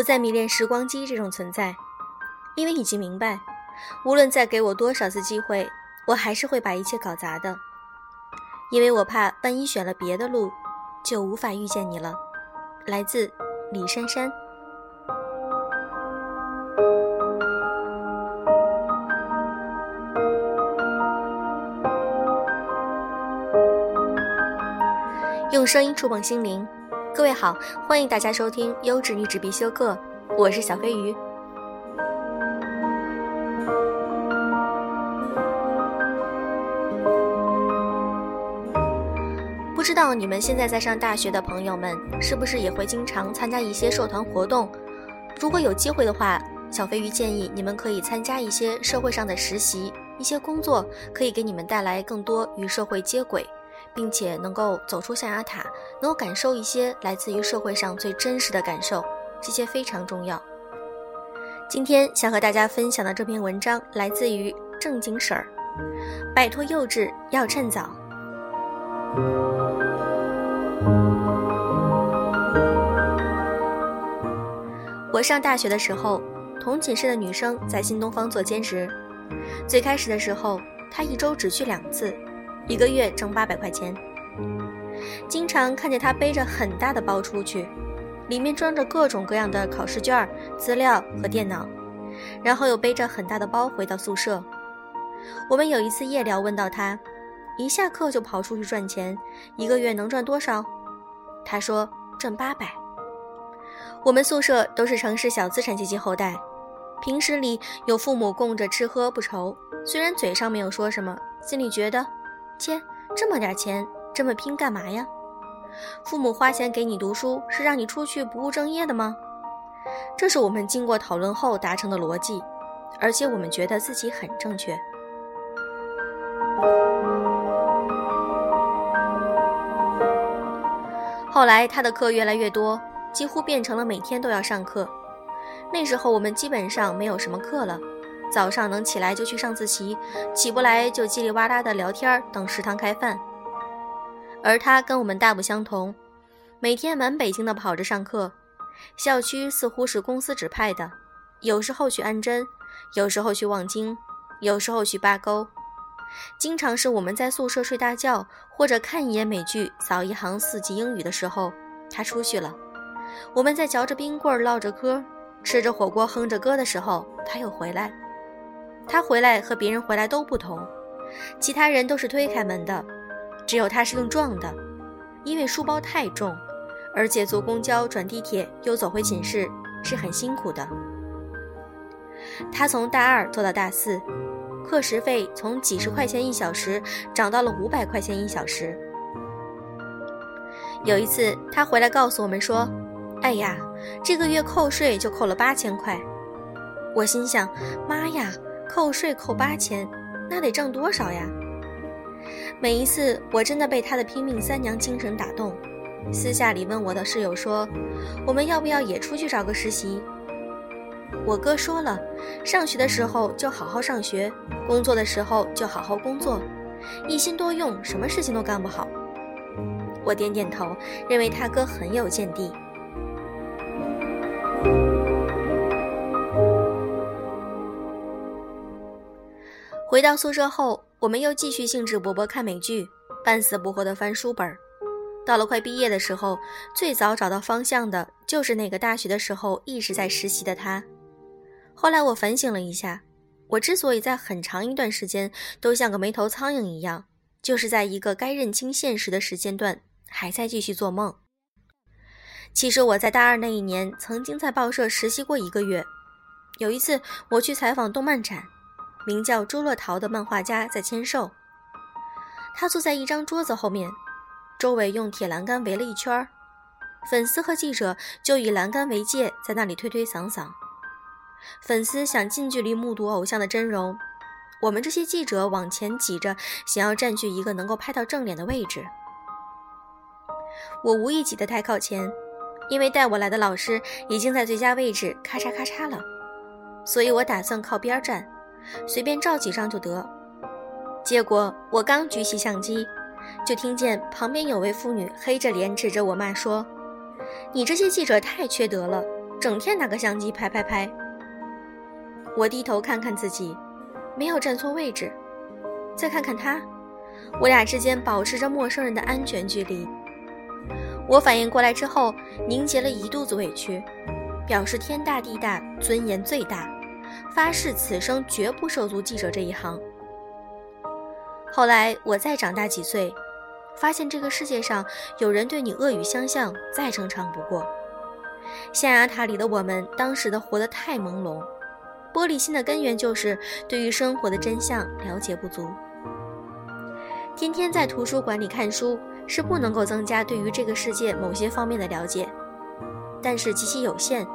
不再迷恋时光机这种存在，因为已经明白，无论再给我多少次机会，我还是会把一切搞砸的。因为我怕，万一选了别的路，就无法遇见你了。来自李珊珊。用声音触碰心灵，各位好，欢迎大家收听优质女纸必修课，我是小飞鱼。不知道你们现在在上大学的朋友们，是不是也会经常参加一些社团活动？如果有机会的话，小飞鱼建议你们可以参加一些社会上的实习，一些工作可以给你们带来更多与社会接轨。并且能够走出象牙塔，能够感受一些来自于社会上最真实的感受，这些非常重要。今天想和大家分享的这篇文章来自于正经婶儿，摆脱幼稚要趁早。我上大学的时候，同寝室的女生在新东方做兼职，最开始的时候，她一周只去两次。一个月挣八百块钱，经常看见他背着很大的包出去，里面装着各种各样的考试卷、资料和电脑，然后又背着很大的包回到宿舍。我们有一次夜聊，问到他，一下课就跑出去赚钱，一个月能赚多少？他说挣八百。我们宿舍都是城市小资产阶级后代，平时里有父母供着吃喝不愁，虽然嘴上没有说什么，心里觉得。切，这么点钱，这么拼干嘛呀？父母花钱给你读书，是让你出去不务正业的吗？这是我们经过讨论后达成的逻辑，而且我们觉得自己很正确。后来他的课越来越多，几乎变成了每天都要上课。那时候我们基本上没有什么课了。早上能起来就去上自习，起不来就叽里哇啦的聊天，等食堂开饭。而他跟我们大不相同，每天满北京的跑着上课，校区似乎是公司指派的，有时候去安贞，有时候去望京，有时候去八沟，经常是我们在宿舍睡大觉或者看一眼美剧、扫一行四级英语的时候，他出去了。我们在嚼着冰棍唠着嗑，吃着火锅哼着歌的时候，他又回来。他回来和别人回来都不同，其他人都是推开门的，只有他是用撞的，因为书包太重，而且坐公交转地铁又走回寝室是很辛苦的。他从大二做到大四，课时费从几十块钱一小时涨到了五百块钱一小时。有一次他回来告诉我们说：“哎呀，这个月扣税就扣了八千块。”我心想：“妈呀！”扣税扣八千，那得挣多少呀？每一次我真的被他的拼命三娘精神打动。私下里问我的室友说：“我们要不要也出去找个实习？”我哥说了：“上学的时候就好好上学，工作的时候就好好工作，一心多用，什么事情都干不好。”我点点头，认为他哥很有见地。回到宿舍后，我们又继续兴致勃勃看美剧，半死不活地翻书本。到了快毕业的时候，最早找到方向的就是那个大学的时候一直在实习的他。后来我反省了一下，我之所以在很长一段时间都像个没头苍蝇一样，就是在一个该认清现实的时间段还在继续做梦。其实我在大二那一年曾经在报社实习过一个月，有一次我去采访动漫展。名叫周乐桃的漫画家在签售。他坐在一张桌子后面，周围用铁栏杆围了一圈儿，粉丝和记者就以栏杆为界，在那里推推搡搡。粉丝想近距离目睹偶像的真容，我们这些记者往前挤着，想要占据一个能够拍到正脸的位置。我无意挤得太靠前，因为带我来的老师已经在最佳位置，咔嚓咔嚓了，所以我打算靠边站。随便照几张就得。结果我刚举起相机，就听见旁边有位妇女黑着脸指着我骂说：“你这些记者太缺德了，整天拿个相机拍拍拍。我低头看看自己，没有站错位置，再看看他，我俩之间保持着陌生人的安全距离。我反应过来之后，凝结了一肚子委屈，表示天大地大，尊严最大，发誓此生绝不涉足记者这一行。后来我再长大几岁，发现这个世界上有人对你恶语相向，再正常不过。象牙塔里的我们，当时的活得太朦胧，玻璃心的根源就是对于生活的真相了解不足。天天在图书馆里看书，是不能够增加对于这个世界某些方面的了解，但是极其有限。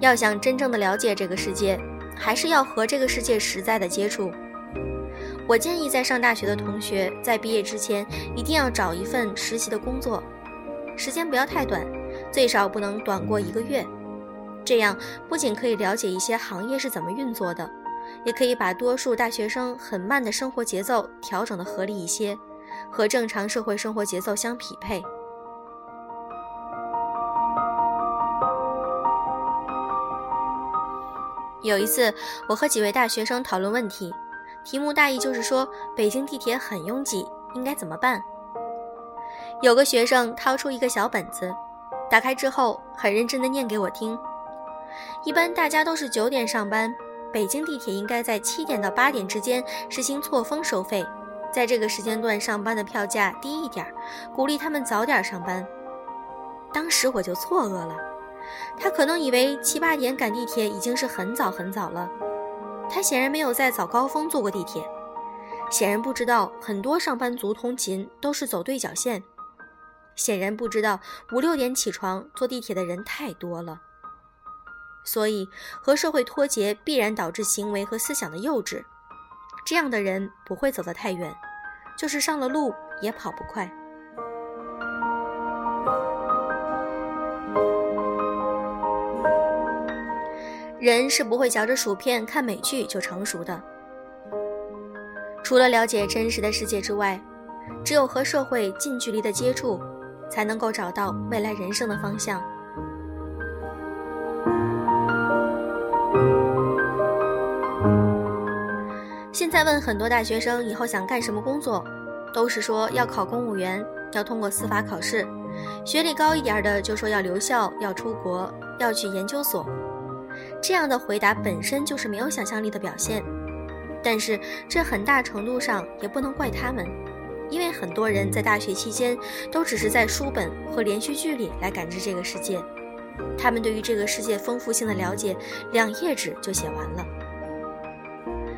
要想真正的了解这个世界，还是要和这个世界实在的接触。我建议在上大学的同学在毕业之前一定要找一份实习的工作，时间不要太短，最少不能短过一个月。这样不仅可以了解一些行业是怎么运作的，也可以把多数大学生很慢的生活节奏调整的合理一些，和正常社会生活节奏相匹配。有一次，我和几位大学生讨论问题。题目大意就是说，北京地铁很拥挤，应该怎么办？有个学生掏出一个小本子，打开之后很认真地念给我听。一般大家都是九点上班，北京地铁应该在七点到八点之间实行错峰收费，在这个时间段上班的票价低一点，鼓励他们早点上班。当时我就错愕了，他可能以为七八点赶地铁已经是很早很早了。他显然没有在早高峰坐过地铁，显然不知道很多上班族通勤都是走对角线，显然不知道五六点起床坐地铁的人太多了。所以和社会脱节必然导致行为和思想的幼稚，这样的人不会走得太远，就是上了路也跑不快。人是不会嚼着薯片看美剧就成熟的。除了了解真实的世界之外，只有和社会近距离的接触，才能够找到未来人生的方向。现在问很多大学生以后想干什么工作，都是说要考公务员，要通过司法考试；学历高一点的就说要留校、要出国、要去研究所。这样的回答本身就是没有想象力的表现，但是这很大程度上也不能怪他们，因为很多人在大学期间都只是在书本和连续剧里来感知这个世界，他们对于这个世界丰富性的了解两页纸就写完了。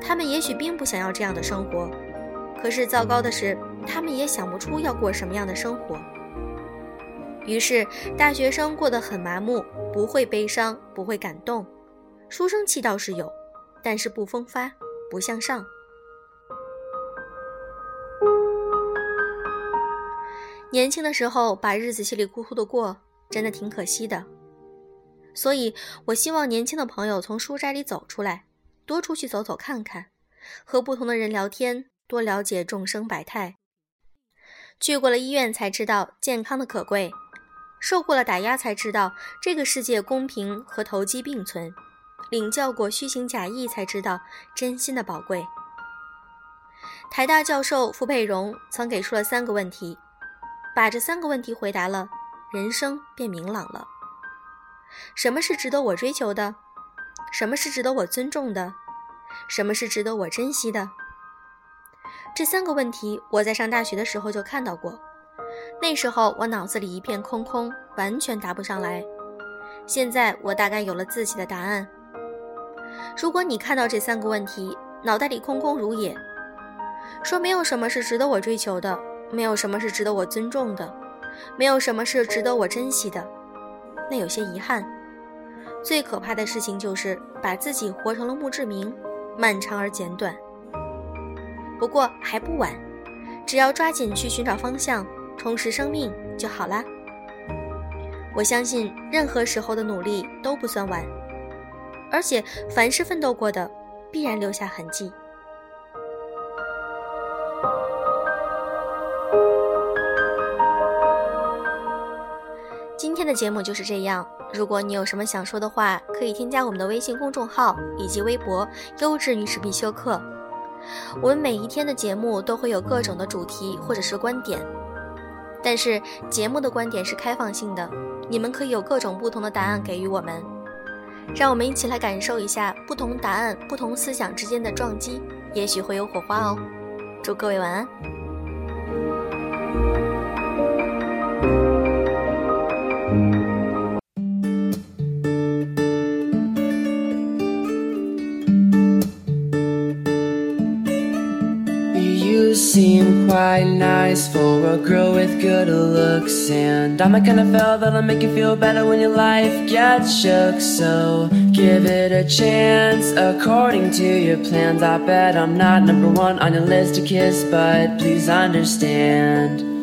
他们也许并不想要这样的生活，可是糟糕的是，他们也想不出要过什么样的生活。于是大学生过得很麻木，不会悲伤，不会感动。书生气倒是有，但是不风发，不向上。年轻的时候把日子稀里糊涂的过，真的挺可惜的。所以，我希望年轻的朋友从书斋里走出来，多出去走走看看，和不同的人聊天，多了解众生百态。去过了医院，才知道健康的可贵；受过了打压，才知道这个世界公平和投机并存。领教过虚情假意，才知道真心的宝贵。台大教授傅佩荣曾给出了三个问题，把这三个问题回答了，人生便明朗了。什么是值得我追求的？什么是值得我尊重的？什么是值得我珍惜的？这三个问题，我在上大学的时候就看到过，那时候我脑子里一片空空，完全答不上来。现在我大概有了自己的答案。如果你看到这三个问题，脑袋里空空如也，说没有什么是值得我追求的，没有什么是值得我尊重的，没有什么是值得我珍惜的，那有些遗憾。最可怕的事情就是把自己活成了墓志铭，漫长而简短。不过还不晚，只要抓紧去寻找方向，充实生命就好啦。我相信任何时候的努力都不算晚。而且，凡是奋斗过的，必然留下痕迹。今天。的节目就是这样。如果你有什么想说的话，可以添加我们的微信公众号以及微博“优质女士必修课”。我们每一天的节目都会有各种的主题或者是观点，但是节目的观点是开放性的，你们可以有各种不同的答案给予我们。让我们一起来感受一下不同答案、不同思想之间的撞击，也许会有火花哦。祝各位晚安。Quite nice for a girl with good looks. And I'm the kind of fella that'll make you feel better when your life gets shook. So give it a chance according to your plans. I bet I'm not number one on your list to kiss But please understand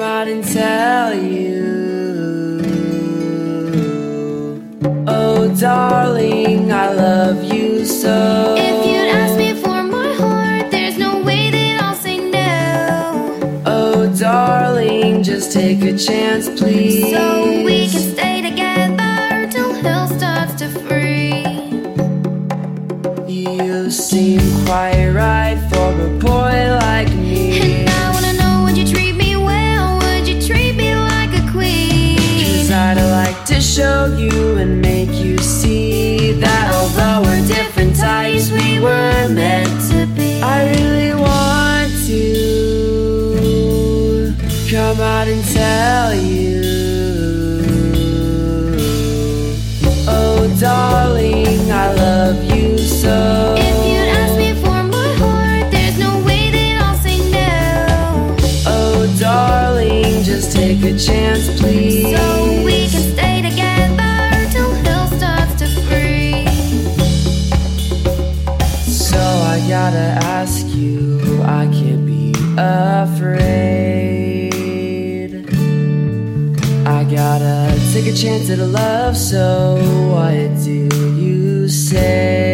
tell you. Oh, darling, I love you so. If you'd ask me for my heart, there's no way that I'll say no. Oh, darling, just take a chance, please. So we can stay together till hell starts to freeze. You seem quite right show you and make you see that although we're different types, we were meant to be. I really want to come out and tell you. Take a chance at a love, so what do you say?